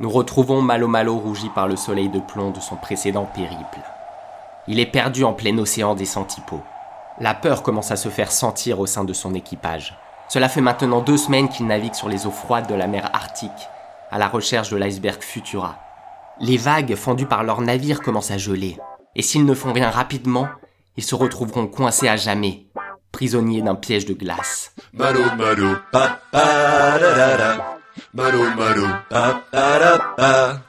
Nous retrouvons Malo Malo rougi par le soleil de plomb de son précédent périple. Il est perdu en plein océan des Santipos. La peur commence à se faire sentir au sein de son équipage. Cela fait maintenant deux semaines qu'il navigue sur les eaux froides de la mer Arctique, à la recherche de l'iceberg Futura. Les vagues fendues par leur navire commencent à geler, et s'ils ne font rien rapidement, ils se retrouveront coincés à jamais, prisonniers d'un piège de glace. Malo malo. Malo malo pa pa da pa.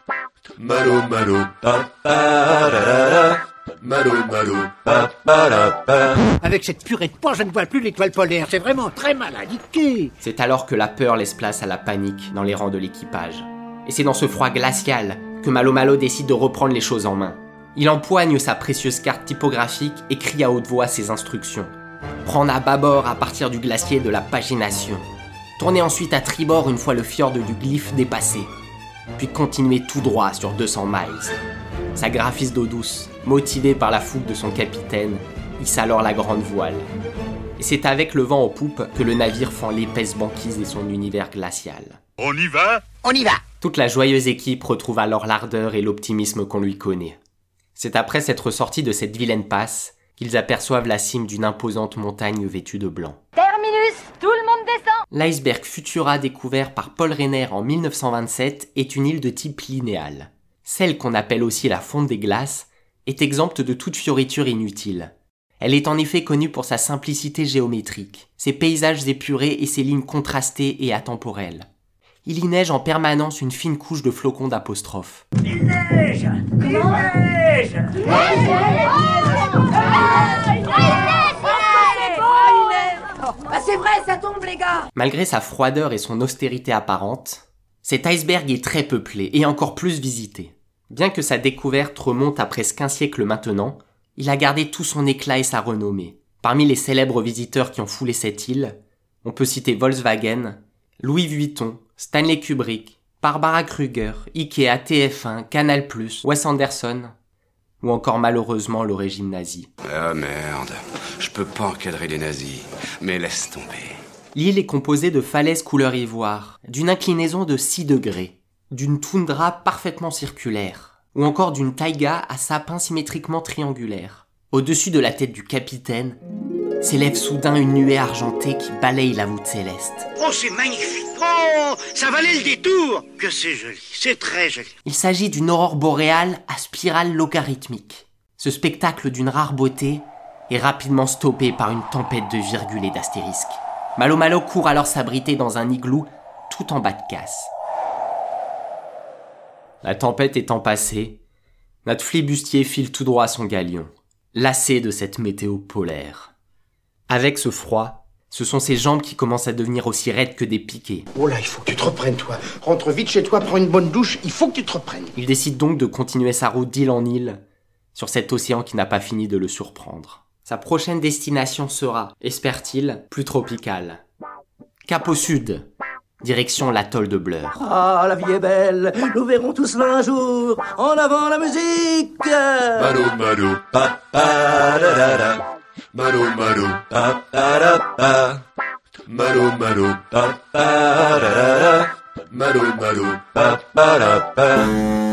Malo malo pa pa da da da. Malo malo pa pa da pa. Avec cette purée de pois, je ne vois plus l'étoile polaire. C'est vraiment très mal indiqué. C'est alors que la peur laisse place à la panique dans les rangs de l'équipage. Et c'est dans ce froid glacial que Malo Malo décide de reprendre les choses en main. Il empoigne sa précieuse carte typographique et crie à haute voix ses instructions. Prendre à bâbord à partir du glacier de la pagination. Tourner ensuite à tribord une fois le fjord du glyphe dépassé. Puis continuer tout droit sur 200 miles. Sa graphiste d'eau douce, motivé par la fougue de son capitaine, hisse alors la grande voile. Et c'est avec le vent aux poupes que le navire fend l'épaisse banquise de son univers glacial. On y va? On y va. Toute la joyeuse équipe retrouve alors l'ardeur et l'optimisme qu'on lui connaît. C'est après s'être sortis de cette vilaine passe qu'ils aperçoivent la cime d'une imposante montagne vêtue de blanc. Terminus, tout le monde descend L'iceberg Futura découvert par Paul Renner en 1927 est une île de type linéal. Celle qu'on appelle aussi la fonte des glaces est exempte de toute fioriture inutile. Elle est en effet connue pour sa simplicité géométrique, ses paysages épurés et ses lignes contrastées et atemporelles. Il y neige en permanence une fine couche de flocons d'apostrophes. Bah c'est Malgré sa froideur et son austérité apparente, cet iceberg est très peuplé et encore plus visité. Bien que sa découverte remonte à presque un siècle maintenant, il a gardé tout son éclat et sa renommée. Parmi les célèbres visiteurs qui ont foulé cette île, on peut citer Volkswagen, Louis Vuitton, Stanley Kubrick, Barbara Kruger, Ikea, TF1, Canal+, Wes Anderson, ou encore malheureusement le régime nazi. Ah merde, je peux pas encadrer les nazis. Mais laisse tomber. L'île est composée de falaises couleur ivoire, d'une inclinaison de 6 degrés, d'une toundra parfaitement circulaire, ou encore d'une taïga à sapins symétriquement triangulaires. Au-dessus de la tête du capitaine, s'élève soudain une nuée argentée qui balaye la voûte céleste. Oh, c'est magnifique. Oh, ça valait le détour. Que c'est joli. C'est très joli. Il s'agit d'une aurore boréale à spirale logarithmique. Ce spectacle d'une rare beauté est rapidement stoppé par une tempête de virgules et d'astérisques. Malo Malo court alors s'abriter dans un igloo tout en bas de casse. La tempête étant passée, notre flibustier file tout droit à son galion, lassé de cette météo polaire. Avec ce froid, ce sont ses jambes qui commencent à devenir aussi raides que des piquets. Oh là, il faut que tu te reprennes, toi. Rentre vite chez toi, prends une bonne douche. Il faut que tu te reprennes. Il décide donc de continuer sa route d'île en île sur cet océan qui n'a pas fini de le surprendre. Sa prochaine destination sera, espère-t-il, plus tropicale. Cap au sud, direction l'atoll de Blur. Ah, la vie est belle, nous verrons tout cela un jour. En avant la musique Malo malo pa pa da da da. Malo malo pa pa da pa. Malo malo pa pa da da da. Malo malo pa pa da pa.